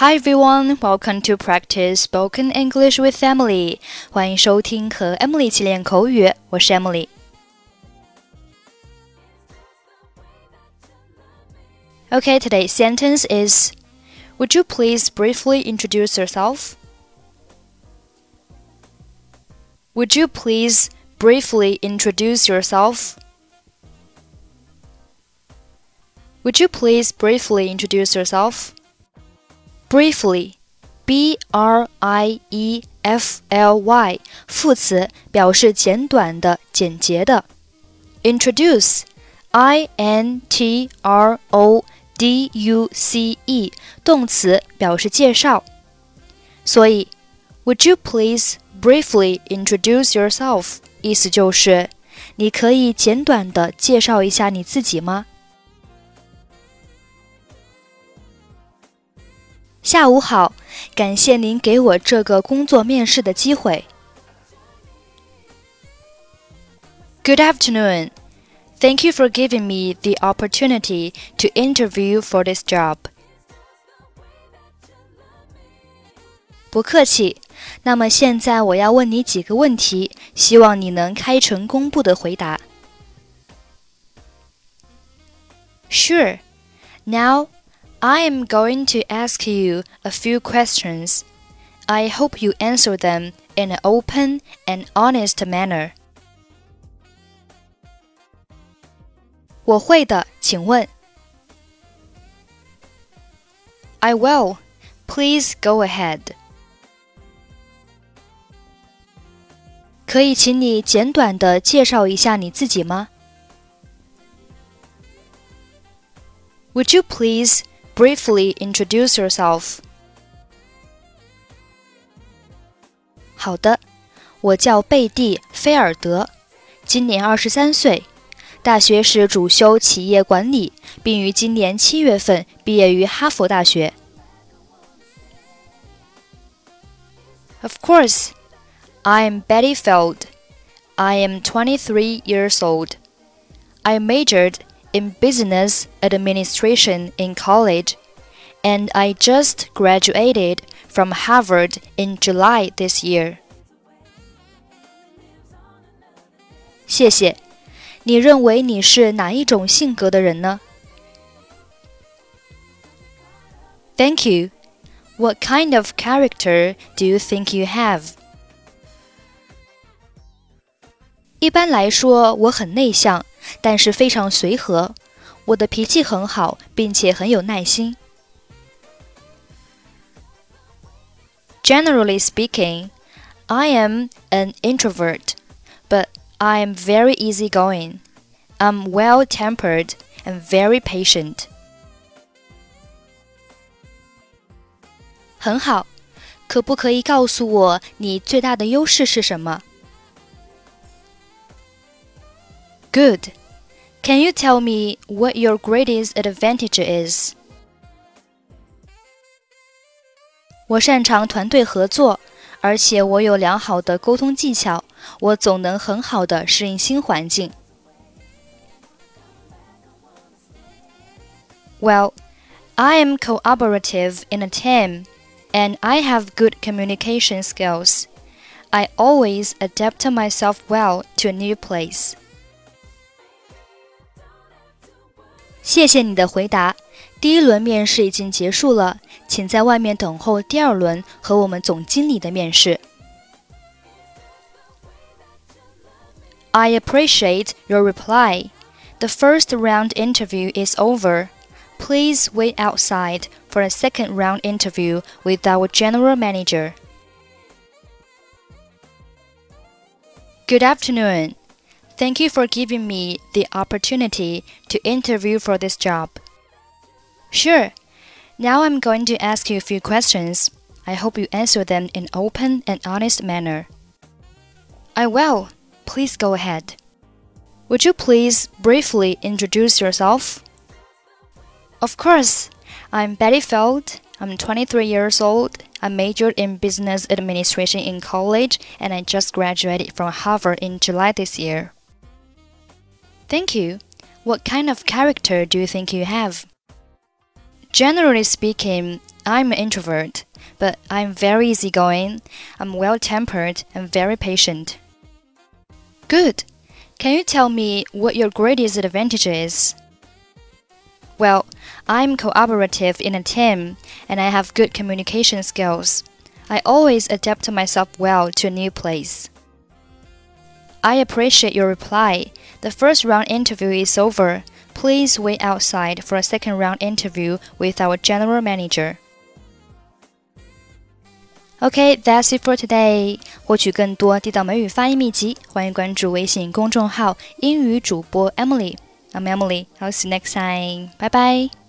Hi everyone, welcome to practice spoken English with Emily. 欢迎收听和 Emily 一起练口语，我是 Emily。Okay, today's sentence is Would you please briefly introduce yourself? Would you please briefly introduce yourself? Would you please briefly introduce yourself? Briefly, B R I E F L Y，副词，表示简短的、简洁的。Introduce, I N T R O D U C E，动词，表示介绍。所以，Would you please briefly introduce yourself？意思就是，你可以简短的介绍一下你自己吗？ 下午好，感谢您给我这个工作面试的机会。Good afternoon. Thank you for giving me the opportunity to interview for this job. 不客气。那么现在我要问你几个问题，希望你能开诚公布的回答。Sure. Now I am going to ask you a few questions. I hope you answer them in an open and honest manner. 我会的，请问。I will. Please go ahead. 可以请你简短的介绍一下你自己吗？Would you please briefly introduce yourself? 好的，我叫贝蒂·菲尔德，今年二十三岁，大学时主修企业管理，并于今年七月份毕业于哈佛大学。Of course, I am Betty Field. I am 23 years old. I majored in business administration in college, and I just graduated from Harvard in July this year. 谢谢。你认为你是哪一种性格的人呢？Thank you. What kind of character do you think you have? 一般来说，我很内向， 但是非常随和。我的脾气很好，并且很有耐心。Generally speaking, I am an introvert, but I am very easygoing. I'm well tempered and very patient. 很好，可不可以告诉我你最大的优势是什么？Good. Can you tell me what your greatest advantage is? 我擅长团队合作，而且我有良好的沟通技巧，我总能很好的适应新环境。Well, I am cooperative in a team, and I have good communication skills. I always adapt myself well to a new place. 谢谢你的回答。第一轮面试已经结束了，请在外面等候第二轮和我们总经理的面试。I appreciate your reply. The first round interview is over. Please wait outside for a second round interview with our general manager. Good afternoon. Thank you for giving me the opportunity to interview for this job. Sure. Now I'm going to ask you a few questions. I hope you answer them in an open and honest manner. I will. Please go ahead. Would you please briefly introduce yourself? Of course. I'm Betty Field. I'm 23 years old. I majored in business administration in college and I just graduated from Harvard in July this year. Thank you. What kind of character do you think you have? Generally speaking, I'm an introvert, but I'm very easygoing. I'm well tempered and very patient. Good. Can you tell me what your greatest advantage is? Well, I'm cooperative in a team and I have good communication skills. I always adapt myself well to a new place. I appreciate your reply. The first round interview is over. Please wait outside for a second round interview with our general manager. Okay, that's it for today. 获取更多地道美语发音秘籍，欢迎关注微信公众号“英语主播 Emily”。I'm Emily. I'll see you next time. Bye bye.